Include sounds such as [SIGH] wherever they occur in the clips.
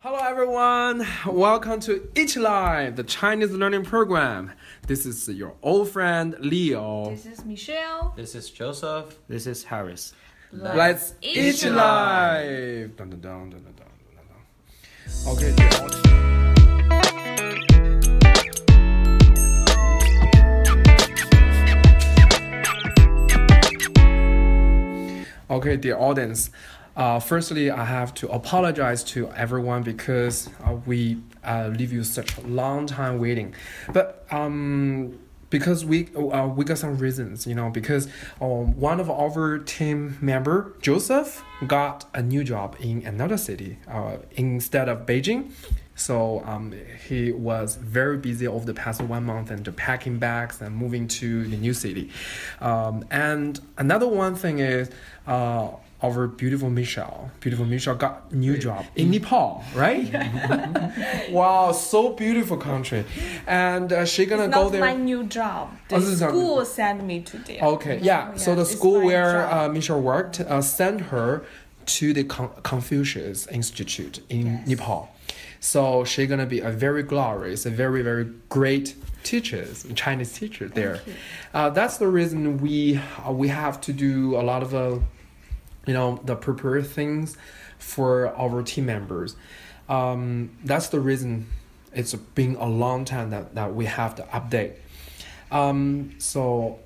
Hello everyone, welcome to Each Live, the Chinese learning program. This is your old friend Leo. This is Michelle. This is Joseph. This is Harris. Let's Each Each Live. Live. Dun, dun, dun, dun, dun, dun, dun, dun. Okay, dear. Okay, dear audience. Uh, firstly, I have to apologize to everyone because uh, we uh, leave you such a long time waiting. But um, because we uh, we got some reasons, you know, because um, one of our team member Joseph got a new job in another city uh, instead of Beijing. So um, he was very busy over the past one month and packing bags and moving to the new city. Um, and another one thing is uh, our beautiful Michelle. Beautiful Michelle got new job in Nepal, right? [LAUGHS] wow, so beautiful country. And uh, she gonna It's go not there. my new job. The Oh, school sent me to there. Okay, yeah. So the school where uh, Michelle worked uh, sent her to the Con- Confucius Institute in Yes. Nepal. So she's gonna be a very glorious, a very very great teacher, Chinese teacher there. Uh, that's the reason we uh, we have to do a lot of uh, you know the prepare things for our team members. Um, that's the reason it's been a long time that, that we have to update. Um, so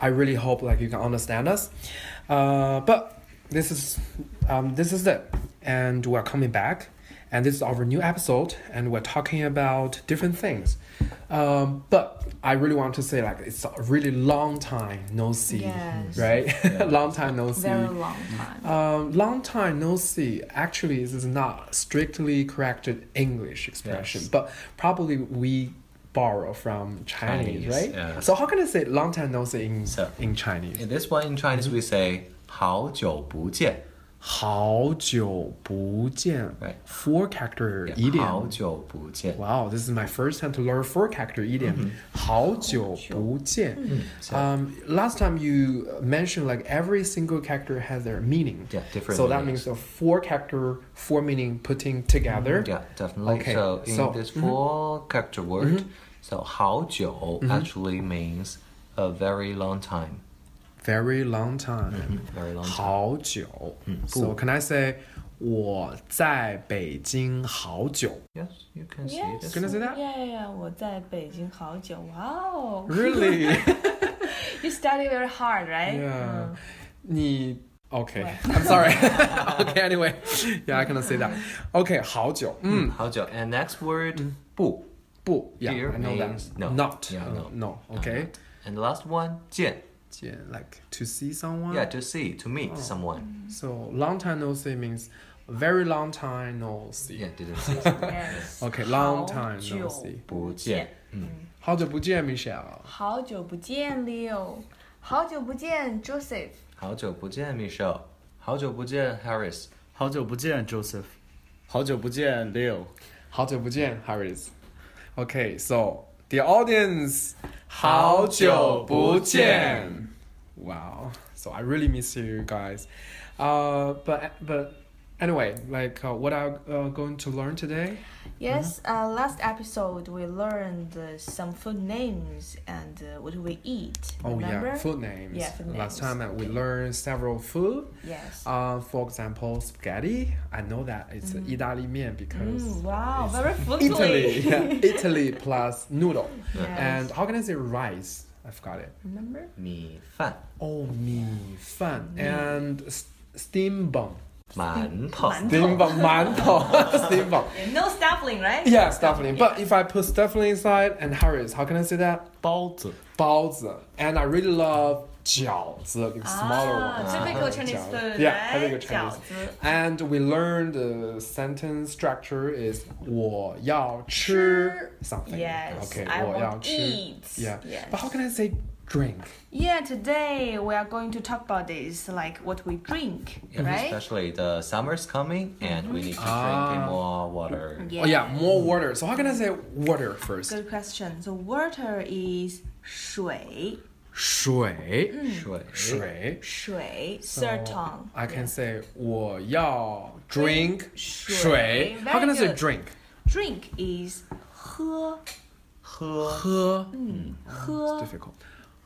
I really hope like you can understand us. Uh, but this is um, this is it, and we're coming back, and this is our new episode, and we're talking about different things. Um, but I really want to say like it's a really long time no see, Yes. right? Yeah. long [LAUGHS] time no see. Very long time. Um, long time no see. Actually, this is not strictly corrected English expression, Yes. but probably we borrow from Chinese, Chinese, right? yeah. So how can I say long time no see in So- in Chinese? In this one in Chinese we say 好久不见. 好久不见 Right. Four character Yeah, idiom. 好久不见. Wow, this is my first time to learn four character idiom. 好久不见. So, Um, last time you mentioned like every single character has their meaning. yeah, different So that meanings. means the four character, four meaning putting together. Yeah, definitely. Okay, So in so- this mhm. four character word, Mhm. so 好久 actually means a very long time. Very long time. Mhm, Very long time. 好久. Mm. So can I say 我在北京好久? Yes, you can see Yes. this. Can I say that? Yeah, yeah, yeah. 我在北京好久. Wow. Really? [LAUGHS] You study very hard, right? Yeah. Mm. 你 Okay, What? [LAUGHS] I'm sorry. [LAUGHS] okay, anyway, yeah, I cannot say that. Okay, 好久. Mm. 好久. And next word, 不.不 yeah, Here I know that. means no. Not. Yeah, uh, no. no. Okay. And the last one, 见. 见, like to see someone. Yeah, to see, to meet Oh. someone. So long time no see means very long time no see. Yeah, didn't [LAUGHS] see. Yes. Okay, long time no 好久 see. 不见. Mm. 好久不见，Michelle。好久不见，Leo。好久不见，Joseph。好久不见, Michelle. 好久不见, Harris. 好久不见，Joseph。好久不见，Leo。好久不见，Harris。Okay, so the audience，好久不见。Wow, so I really miss you guys. Uh, but but anyway, like uh, what are uh, going to learn today? Mm-hmm. Yes, uh, last episode we learned uh, some food names and uh, what we eat. Oh remember? yeah, food names. Yeah, food Last time uh, we learned several food. Yes. Uh, for example, spaghetti. I know that it's mm-hmm. mm. Italy mian because mm, wow, very [LAUGHS] foodly. Italy, yeah, [LAUGHS] Italy plus noodle. Yes. And how can I say rice? I forgot it. Remember? Mi fan. Oh, mi fan. And steam bun. 馒头，steampunk 馒头，steampunk。No stuffing, right? Yeah, stuffing. But if I put stuffing inside and Harris, how can I say that? 包子，包子。And I really love 饺子，the ah, smaller one. Typical uh-huh. Chinese food. Yeah, typical Chinese. And we learned the sentence structure is 我要吃 something. Yes, okay, 我要吃 eat. Yeah. But how can I say drink? Yeah, today we are going to talk about this, like what we drink, Yeah, right? Especially the summer's coming and we need to Ah. drink more water. Oh yeah, more water. So how can I say water first? Good question. So water is 水. 水水水。水 So third tongue. I can Yeah. say 我要 drink 水水。How can I Very say good. drink? Drink is 喝喝喝。嗯 It's 喝 difficult.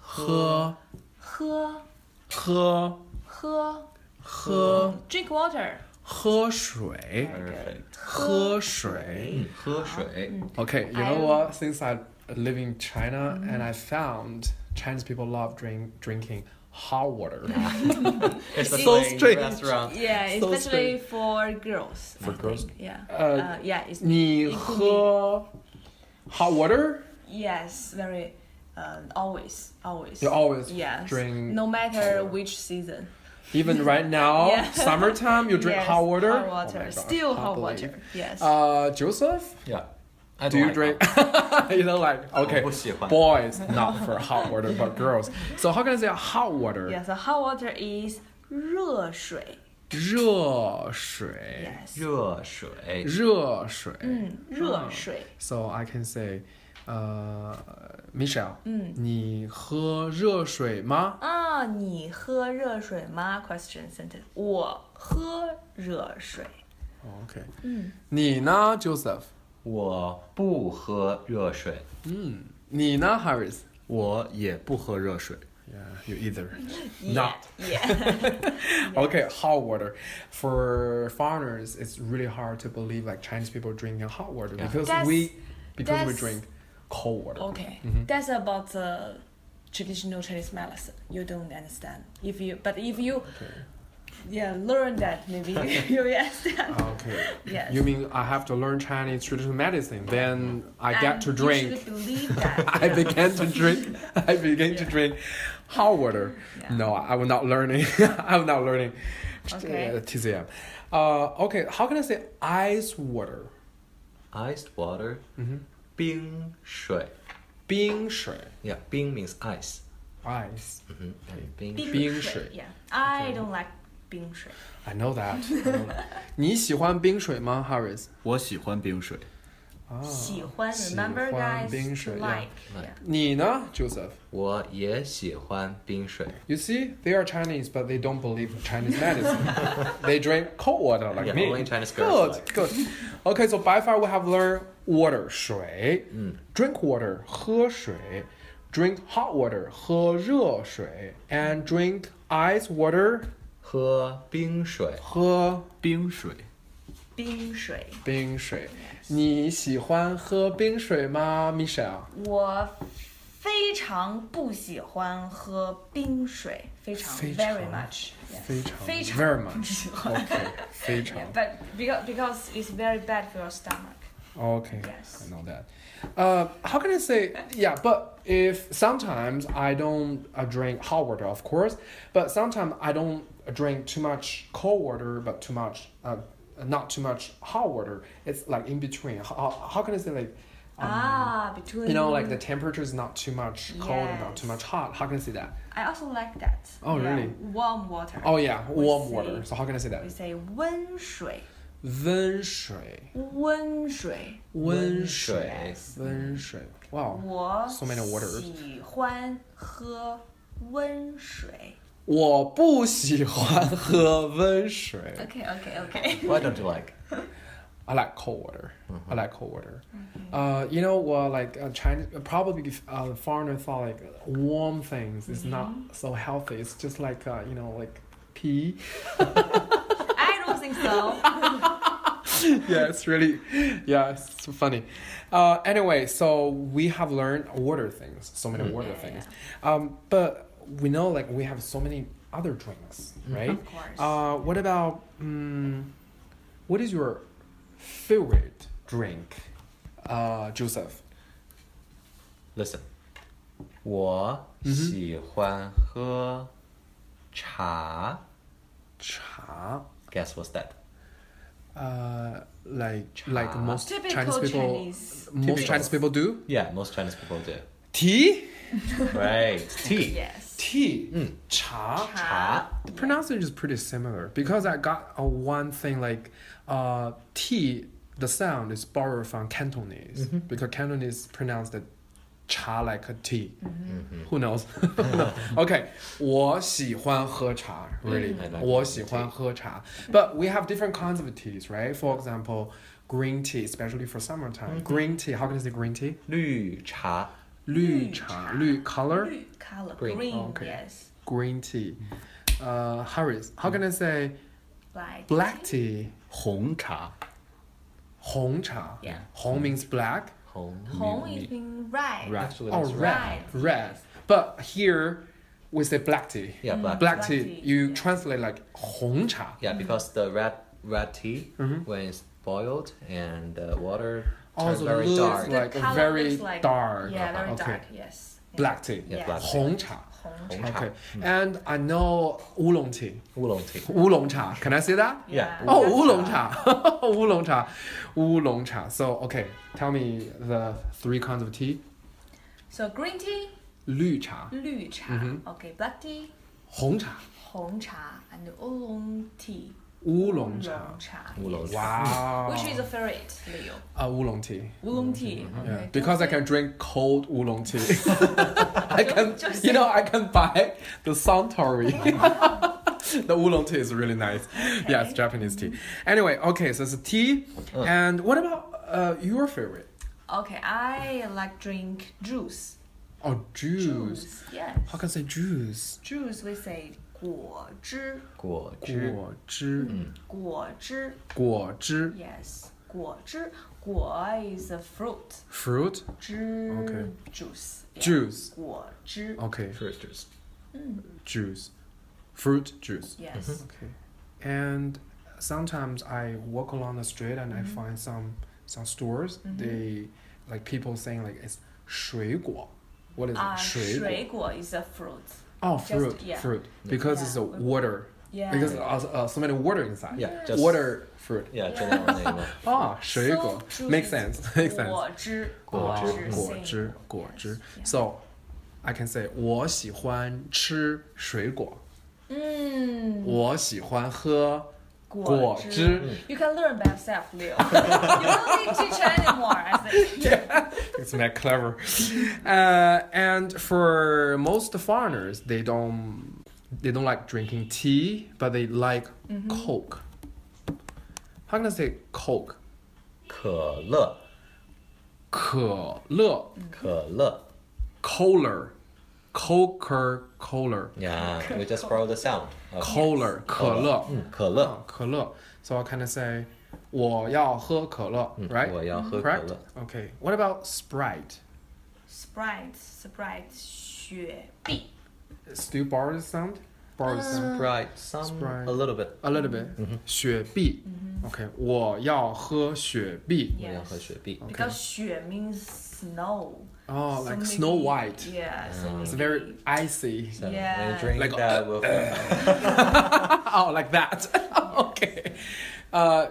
喝喝喝喝喝 Drink water. 喝水 perfect 喝水。嗯喝水 Okay, you I- know what? Since I live in China and I found Chinese people love drink drinking hot water. [LAUGHS] It's a So slang strange. restaurant Yeah, So especially for girls. For I girls? think. Yeah. Uh, Uh, yeah, it's 你 it could 喝 hot water? Yes, very. Uh, always, always. You always yes. drink No matter which season. Even right [LAUGHS] now, Yeah. summertime, you drink Yes, hot water. Hot Oh water. my gosh, Still can't hot believe. water. Yes. Uh, Joseph, yeah I do don't you like drink? that. [LAUGHS] you know, like okay, 我不喜欢 boys not for hot water, but girls. [LAUGHS] So how can I say hot water? yeah, so hot water is 热水.热水， Yes. 热水热水。嗯，热水。 So I can say, uh, Michelle, 嗯你喝热水吗？啊，你喝热水吗？Question sentence。我喝热水。 OK，嗯，你呢，Joseph？我不喝热水嗯，你呢，Harris？我也不喝热水。 Yeah, you either. Yeah, Not. Yeah. Okay, hot water. For foreigners, it's really hard to believe like Chinese people drinking hot water Yeah. because That's- we because we that's- drink cold water. Okay, Mhm. that's about the traditional Chinese medicine. You don't understand. If you, but if you, Okay. yeah, learn that, maybe [LAUGHS] you will understand. Okay. Yes. You mean I have to learn Chinese traditional medicine, then I get And to You drink. should believe that. [LAUGHS] I began to drink. [LAUGHS] I began to drink hot water. Yeah. No, I will not learning. I will not learning. Okay. uh, TCM. Uh, okay, how can I say ice water? iced water Mm-hmm. 冰水冰水 yeah 冰 means ice ice. 嗯哼冰冰水 Yeah, I Okay. don't like 冰水. I know that. I know that. 你喜欢冰水吗，Harris？我喜欢冰水。啊，喜欢, Oh, 喜 remember 欢 guys? 冰水 to yeah. like. Like. Yeah. 你呢，Joseph？我也喜欢冰水 You see, they are Chinese, but they don't believe Chinese medicine. [LAUGHS] they drink cold water like Yeah, me. only Chinese girls Good, good. Okay, so by far we have learned water, 水. 嗯 Drink water, 喝水. Drink hot water, 喝热水. And drink ice water, 喝冰水喝冰水，冰水.冰水。你喜欢喝冰水吗，Michelle？我非常不喜欢喝冰水，非常非常 very much，yeah. 非常非常 very 不 much. 喜欢 Okay, 非常 Yeah, but [LAUGHS] because because it's very bad for your stomach. Okay, Yes. I know that. Uh, how can I say? Yeah, but if sometimes I don't uh, drink hot water, of course, but sometimes I don't drink too much cold water, but too much, uh, not too much hot water. It's like in between. How, how can I say like? um, ah, between You know, like the temperature is not too much cold and not too much hot. How can I say that? I also like that. Oh, Yeah, really? Warm water. Oh yeah, We warm say- water. So how can I say that? We say 温水，温水，温水。温水温水，温水。Wow. 我 So many waters. 喜欢喝温水。我不喜欢喝温水。 Okay, okay, okay. [LAUGHS] Why don't you like I like cold water. I like cold water. Uh, you know, well, like uh, Chinese, probably uh, foreigner thought like warm things is not so healthy. It's just like uh, you know, like pee. [LAUGHS] I don't think so. [LAUGHS] [LAUGHS] yeah, it's really, yeah, it's so funny. Uh, anyway, so we have learned water things, so many water Yeah, things. Um, but we know like we have so many other drinks, right? Of course. Uh, what about um, what is your favorite drink, uh, Joseph? listen 我喜欢喝茶 Cha. guess what's that Uh, like Cha. like most Typical Chinese people, Chinese. most Typical. Chinese people do. yeah most Chinese people do Tea, [LAUGHS] right tea Yes. tea, Mm. cha. 茶 The pronunciation is pretty similar because I got a one thing like uh, T. The sound is borrowed from Cantonese because Cantonese pronounced it 茶 like [LAUGHS] a tea. Mm-hmm. Who knows? No. Okay, 我喜欢喝茶. Really, I like 我喜欢喝茶. But we have different kinds of teas, right? For example, green tea, especially for summertime. Green tea. How can I say green tea? 绿茶绿茶,绿 color. 绿 color Green. green, Okay. yes. Green tea. Uh, Harris, how can I say Black. black tea? 红茶，红茶. Yeah. 红 means black. Hong. Is being red. Red. Actually, oh, red. Red. But here, we say black tea. Yeah, mm-hmm. black, black, tea. tea. You yeah. translate like Hong cha. Yeah, mm-hmm. because the red red tea mm-hmm. when it's boiled and the water oh, also very looks dark. like very looks like, dark. Yeah, very okay. dark. Yes. Black tea. Yeah. Black tea. Hong cha. 红红茶.茶. Okay. And I know oolong tea. 乌龙 tea. 乌龙茶. Can I say that? Yeah. Oh, that's oolong right. [LAUGHS] 茶. oolong茶. Oolong cha. So, okay. Tell me the three kinds of tea. So green tea, 绿茶,绿茶. Mhm. Okay, black tea, 红茶,红茶, and oolong tea. 乌龙茶.茶. Oolong yes. Wow. Which is a favorite, Leo? uh, oolong tea. Oolong tea. Yeah, Okay. because I can drink cold oolong tea. [LAUGHS] I can, Just you know, I can buy the Suntory. [LAUGHS] the oolong tea is really nice. Yes, Japanese tea. Anyway, okay, so it's a tea. Uh. And what about uh, your favorite? Okay, I like drink juice. Oh, juice. Yes. How can I say juice? Juice we say 果汁,果汁.果汁,果汁.果汁. Yes. 果汁.果 is a fruit. Fruit. 汁 Okay. juice. Yeah. Juice. 果汁. Okay, Fruit juice. juice. Fruit juice. Yes. Okay. And sometimes I walk along the street and I find some some stores. They like people saying like it's 水果. What is it? Uh, 水果.水果 is a fruit. Oh, just- fruit, yeah. fruit. Because it's a Yeah. water. Yeah. Because uh, uh, so many water inside. Yeah, just Water fruit. Yeah, general name. of- Ah, 水果. So Makes juicy. sense. [LAUGHS] Makes sense. 果汁,果汁,果汁,果汁,果汁. Yes, yeah. So I can say 我喜欢吃水果.嗯，我喜欢喝果果汁. You can learn by yourself, Leo. you [LAUGHS] don't need teacher anymore. I think. [LAUGHS] It's not clever. Uh, and for most foreigners, they don't they don't like drinking tea, but they like Coke. How can I say Coke? 可乐,可乐,可乐. Cola, Coca Cola, Yeah, we just follow the sound. of- Cola, 可乐,嗯，可乐。啊可乐. So I kind of say 我要喝可乐, right? 我要喝可 Correct? 乐。 Okay. What about Sprite? Sprite, Sprite, 雪碧. Still borrow the sound? Borrow the sound? Sprite, some Sprite. a little bit. A little bit. 雪碧. Okay. 我要喝雪碧.我要喝雪碧。 Because 雪 means snow. Oh, So like maybe- Snow White. Yeah. So Mm. It's maybe- very icy. So Yeah. when you drink Like, that, we'll [LAUGHS] oh, like that. [LAUGHS] okay. Uh,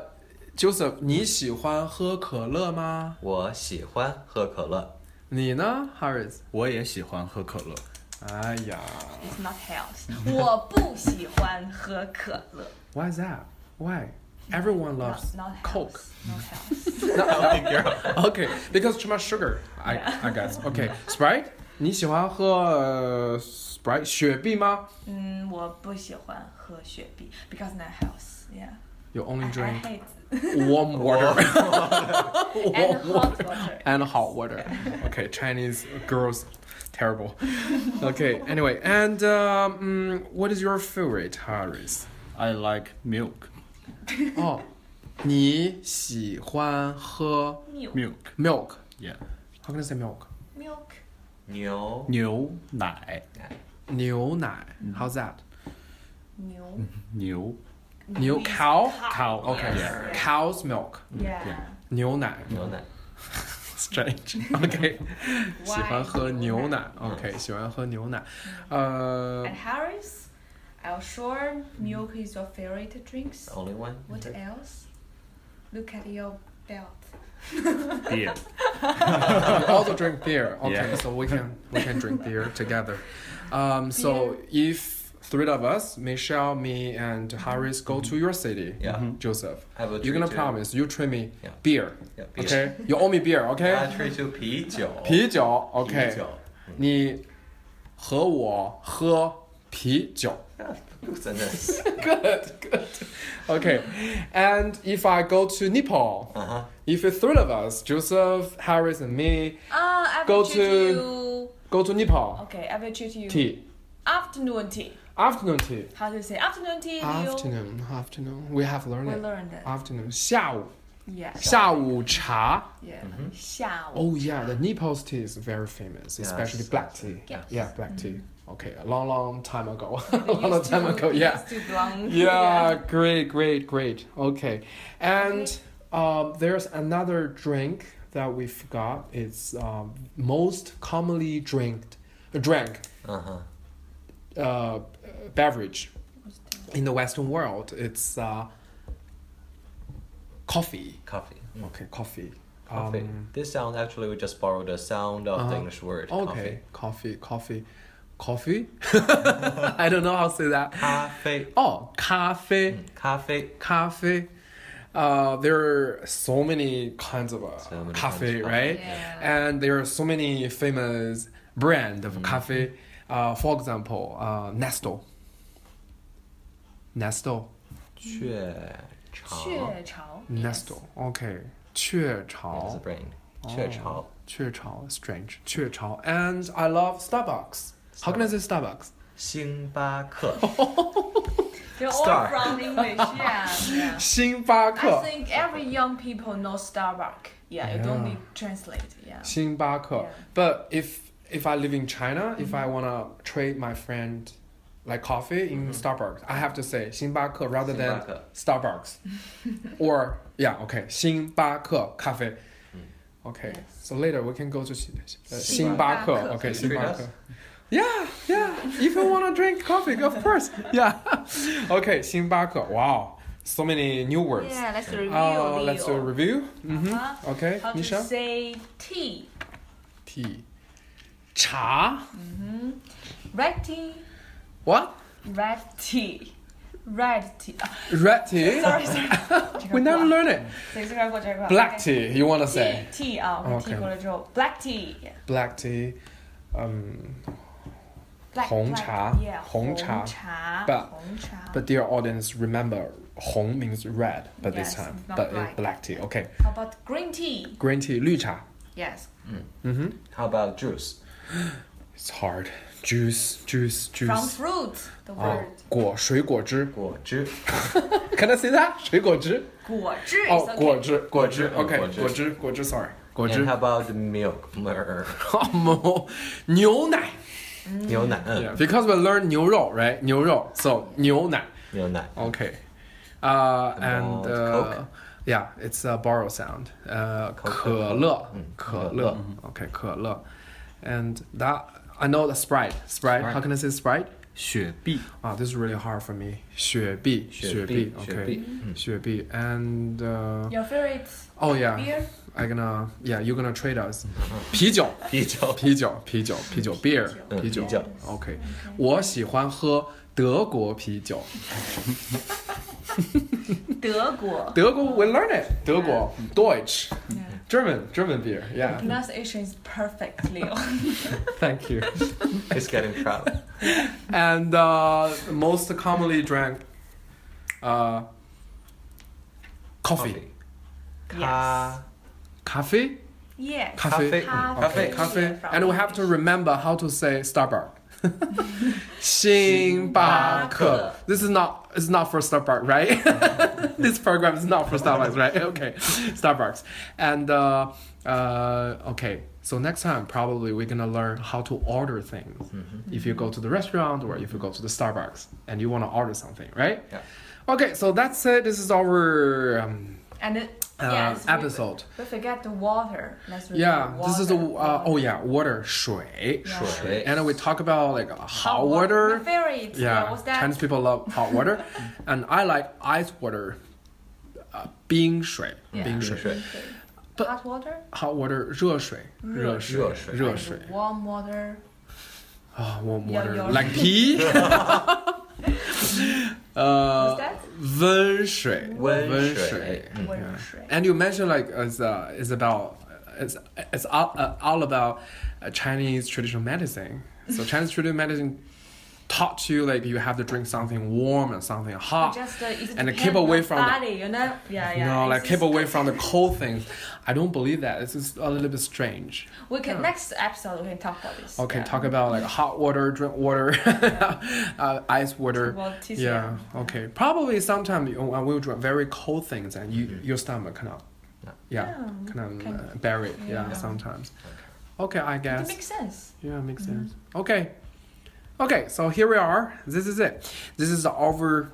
Joseph, 你喜欢喝可乐吗？我喜欢喝可乐。你呢，Harris？我也喜欢喝可乐。哎呀 It's not health. 我不喜欢喝可乐。 ，Why is that? Why? Everyone loves not, not Coke. [LAUGHS] Health, not health. Okay, because too much sugar. I Yeah. I guess. Okay, Sprite. 你喜欢喝呃 Sprite 雪碧吗嗯，我不喜欢喝雪碧 because not health. Yeah. You I, only I drink hate [LAUGHS] warm water [LAUGHS] and hot water. and hot water. Okay, Chinese girls, terrible. Okay, anyway, and um, mm, what is your favorite, Harris? I like milk. 哦，[LAUGHS] 你喜欢喝 Milk. Milk. milk? Yeah. How can I say milk? Milk. 牛牛奶。牛奶. How's that? 牛。牛。 牛 means cow? Cow, Okay, Yes, cow's milk. Yeah. 牛奶.牛奶。 [LAUGHS] Strange. [LAUGHS] Okay. [LAUGHS] 喜欢喝牛奶. Why? Okay, 喜欢喝牛奶. Uh, And Harris, I'm sure milk is your favorite drinks. The only one. What else? Look at your belt. Beer. you also drink beer. Okay, Yeah. so we can we can drink beer together. Um, so if three of us, Michelle, me, and Harris, go to your city. Mm-hmm. Yeah. Joseph. I will You're gonna treat you. promise you treat me Yeah. beer. Yeah, beer. Okay. You owe me beer. Okay. I treat you 啤酒。啤酒。Okay. 啤酒。你和我喝啤酒。 Good sentence. [LAUGHS] good, good. Okay. And if I go to Nepal, Uh huh. if it's three of us, Joseph, Harris, and me, Ah, I Go will treat to- you. go to Nepal. Okay, I will treat you. Tea. Afternoon tea. Afternoon tea. How to say afternoon tea? Leo? Afternoon. Afternoon. We have learned We it. learned it. Afternoon. 下午。 Yeah. 下午茶。 Yeah. Mm-hmm. 下午. Oh yeah, the Nepal's tea is very famous, Yes. especially black tea. Yes. Yeah, black tea. Okay, a long, long time ago. [LAUGHS] a They long, long used time to- ago. they Yeah. used [LAUGHS] to belong- Yeah, great, great, great. Okay, and Okay. um, there's another drink that we forgot. It's um, most commonly drinked, drank Uh huh. uh, beverage in the Western world. It's uh, coffee. Coffee. Okay, coffee. Coffee. Um, this sound actually we just borrowed the sound of uh, the uh-huh. English word. Okay, coffee, coffee, coffee. coffee? [LAUGHS] I don't know how to say that. Cafe. Oh, cafe. Coffee. cafe. Cafe. Uh, there are so many kinds of uh, so coffee, kinds. right? Yeah. And there are so many famous brand of mm. coffee. Uh, for example, uh, Nestle. Nestle. 雀巢。雀巢. Nestle. Okay. 雀 It's a 巢. brand. Oh. 雀巢。雀巢. Strange. 雀巢. And I love Starbucks. How can I say Starbucks? 星巴克。 They're all [LAUGHS] Star. from English. Yeah. yeah. [LAUGHS] 星巴 I 克。 think every young people know Starbucks. Yeah, you don't Yeah. need translate. Yeah. 星巴克. Yeah. But if if I live in China, if Mm-hmm. I wanna trade my friend like coffee in Starbucks, I have to say 星巴克 rather than 星巴克 Starbucks. [LAUGHS] or yeah, okay, 星巴克咖啡. Okay, Yes. so later we can go to 星巴克. 星巴克 Okay, Can you treat 星巴 us? 克. Yeah, yeah. If you wanna drink coffee, of course. [LAUGHS] Yeah. Okay, 星巴克. Wow, so many new words. Yeah, let's review. Uh, let's do a Leo. review. hmm Uh-huh. Okay, How to Misha. say tea? Tea. 茶. Red tea. What? Red tea. Red tea. Ah, Red tea? sorry, sorry. [LAUGHS] We never learn it. 谁这个过这个 Black tea, you want to tea say? tea 啊，我 Okay. tea 过了之后，black tea。 Black tea. Um, Black, 红 black, 茶 yeah, 红茶红茶 But- 红茶 but dear audience, remember, 红 means red, but this Yes, time, not but black. it's black tea. Okay. How about green tea? Green tea, 绿茶. Yes. Mm-hmm. How about juice? [GASPS] It's hard. Juice, juice, From juice. fruit, the Oh, word. 果水果汁.果汁。 [LAUGHS] Can I say that? 水果汁.果汁 Oh, is okay. 果汁,果汁. 果汁, Okay, 果汁。果汁,果汁, sorry. 果汁. And how about milk? 牛奶.牛奶。 Yeah, 嗯。 because we learned 牛肉, right? 牛肉. So 牛奶.牛奶。 Okay. Uh, and about uh, Coke? yeah, it's a borrow sound. Uh, Coke. 可乐. 嗯，可乐. Okay, 可乐. And that I know the Sprite. Sprite. How can I say Sprite? 雪碧， Ah, this is really hard for me. 雪碧.雪碧。 Okay. 雪碧。嗯。雪碧. And uh, Your favorite oh yeah, beer? I gonna yeah, you're gonna trade us. 啤酒.啤酒。啤酒.啤酒.啤酒. Beer. 嗯啤酒.啤酒 OK，我喜欢喝德国啤酒。德国. 德国，we learn it. 德国，Deutsch, Yeah. German, German beer, yeah. The pronunciation is perfect, Leo. [LAUGHS] Thank you. [LAUGHS] It's getting proud. And uh, most commonly drank uh, coffee. coffee. Yes. Coffee? Yeah. Coffee. Coffee. Coffee. coffee. coffee. And we have to remember how to say Starbucks. [LAUGHS] 星巴克. This is not it's not for Starbucks, right? [LAUGHS] this program is not for Starbucks, right? Okay, Starbucks. And uh, uh, okay, so next time probably we're gonna learn how to order things. If you go to the restaurant or if you go to the Starbucks and you wanna order something, right? Yeah. Okay, so that's it. This is our um, And it, uh, yes, we- episode. We, forget the water. Let's review Yeah, water. this is the uh, oh water. yeah, water 水. Yeah. 水。 And we talk about like hot Hot water. My favorite. Yeah, what's that? Chinese people love hot water, [LAUGHS] and I like ice water. Uh, 冰水, Yeah. 冰水.水。 But- Hot water. Hot water, 热水,热水,热水。热水. And warm water. Ah, warm Yeah, water. your- Like [LAUGHS] tea. [LAUGHS] uh, Wen Shui. Wen Shui. Mm-hmm. Wen Shui. And you mentioned like it's, uh, it's about it's it's all, uh, all about uh, Chinese traditional medicine. So Chinese traditional medicine taught you like you have to drink something warm and something hot. Just uh, And keep away on from the- you know. Yeah, yeah. no, like it's keep away from the cold things. I don't believe that. It's just a little bit strange. We can Yeah. next episode we can talk about this. Okay, yeah. talk about like hot water, drink water, [LAUGHS] uh, ice water. Well, Yeah. Okay. Probably sometimes you, will we drink very cold things and you your stomach cannot. Yeah. Yeah. Yeah, Kind of can- uh, bury it. Yeah. yeah. Sometimes. Okay, I guess It guess. makes sense. Yeah, makes Mm-hmm. sense. Okay. Okay, so here we are. This is it. This is our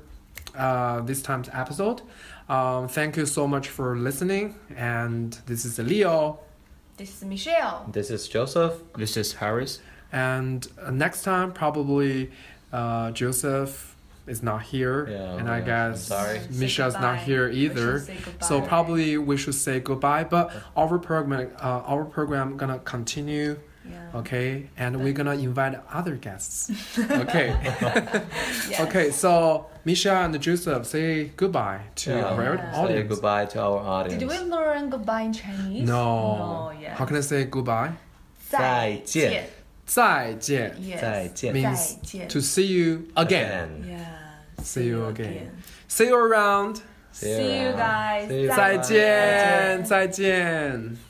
uh, this time's episode. Um, thank you so much for listening. And this is Leo. This is Michelle. This is Joseph. This is Harris. And uh, next time, probably uh, Joseph is not here. Yeah, and I yeah, guess I'm sorry. Michelle's not here either. should say goodbye. So probably we should say goodbye. But our program, uh, our program gonna continue. Yeah. Okay, and we're gonna invite other guests. [LAUGHS] Okay. Yes. Okay, so Misha and Joseph say goodbye to Yeah. our Yeah. Say audience. goodbye to our audience. Did we learn goodbye in Chinese? No. No. Yeah. How can I say goodbye? 再见。再见 Yes. 再见。 means 再见 to see you again. Yeah. See you again. See you around. See See you around. guys. See you 再 around. 见，再见。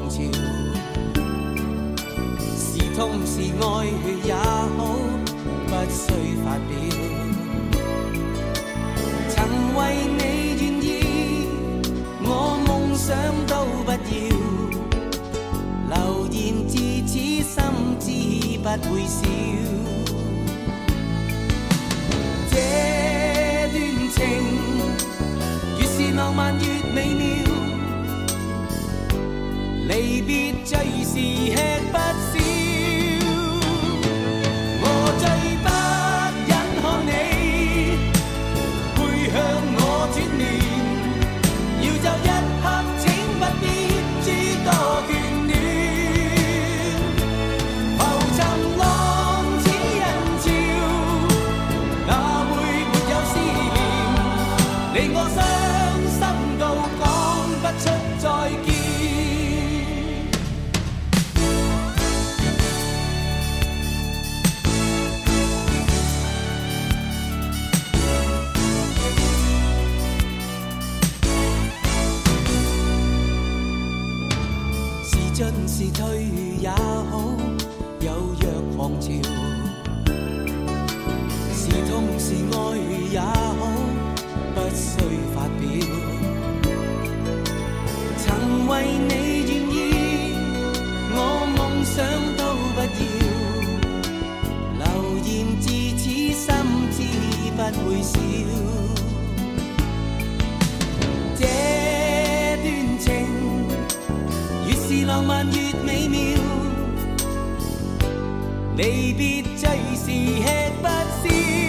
若狂潮；是痛是愛也好，不需發表。曾為你願意，我夢想都不要。流言自此心知不會少。這段情越是浪漫越 离别最是吃 你願意，我夢想都不要。流言自此心知不會少。這段情越是浪漫越美妙，離別最是吃不消。